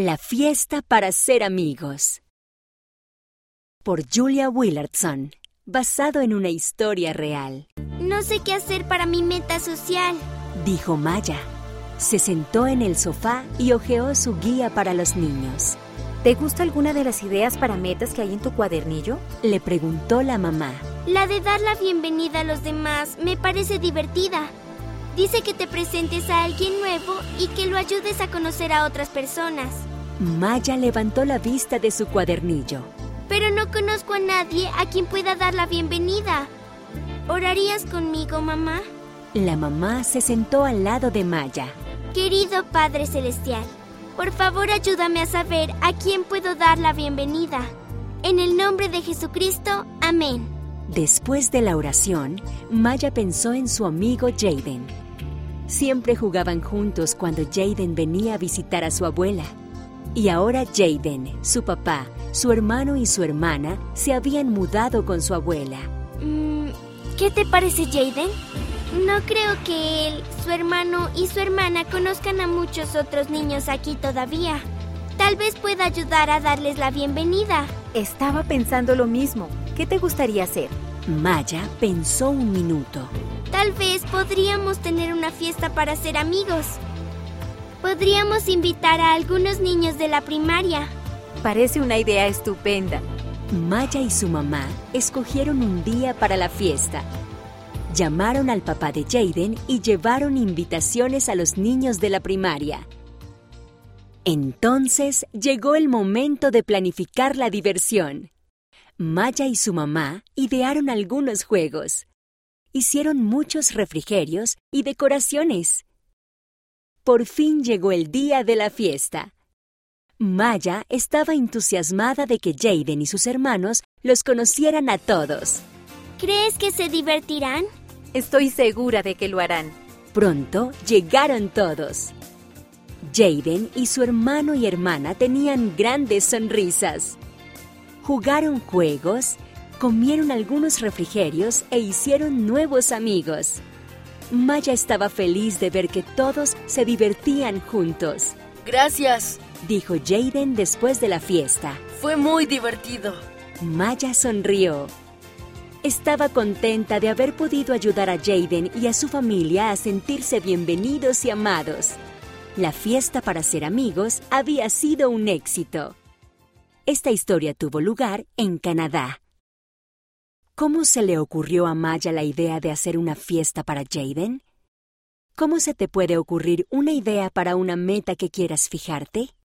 La fiesta para ser amigos. Por Julia Willardson, basado en una historia real. No sé qué hacer para mi meta social, dijo Maya. Se sentó en el sofá y hojeó su guía para los niños. ¿Te gusta alguna de las ideas para metas que hay en tu cuadernillo? Le preguntó la mamá. La de dar la bienvenida a los demás me parece divertida. Dice que te presentes a alguien nuevo y que lo ayudes a conocer a otras personas. Maya levantó la vista de su cuadernillo. Pero no conozco a nadie a quien pueda dar la bienvenida. ¿Orarías conmigo, mamá? La mamá se sentó al lado de Maya. Querido Padre Celestial, por favor ayúdame a saber a quién puedo dar la bienvenida. En el nombre de Jesucristo, amén. Después de la oración, Maya pensó en su amigo Jaden. Siempre jugaban juntos cuando Jaden venía a visitar a su abuela. Y ahora Jaden, su papá, su hermano y su hermana se habían mudado con su abuela. Mm, ¿Qué te parece, Jaden? No creo que él, su hermano y su hermana conozcan a muchos otros niños aquí todavía. Tal vez pueda ayudar a darles la bienvenida. Estaba pensando lo mismo. ¿Qué te gustaría hacer? Maya pensó un minuto. Tal vez podríamos tener una fiesta para ser amigos. Podríamos invitar a algunos niños de la primaria. Parece una idea estupenda. Maya y su mamá escogieron un día para la fiesta. Llamaron al papá de Jaden y llevaron invitaciones a los niños de la primaria. Entonces llegó el momento de planificar la diversión. Maya y su mamá idearon algunos juegos. Hicieron muchos refrigerios y decoraciones. Por fin llegó el día de la fiesta. Maya estaba entusiasmada de que Jaden y sus hermanos los conocieran a todos. ¿Crees que se divertirán? Estoy segura de que lo harán. Pronto llegaron todos. Jaden y su hermano y hermana tenían grandes sonrisas. Jugaron juegos, comieron algunos refrigerios e hicieron nuevos amigos. Maya estaba feliz de ver que todos se divertían juntos. Gracias, dijo Jaden después de la fiesta. Fue muy divertido. Maya sonrió. Estaba contenta de haber podido ayudar a Jaden y a su familia a sentirse bienvenidos y amados. La fiesta para ser amigos había sido un éxito. Esta historia tuvo lugar en Canadá. ¿Cómo se le ocurrió a Maya la idea de hacer una fiesta para Jaden? ¿Cómo se te puede ocurrir una idea para una meta que quieras fijarte?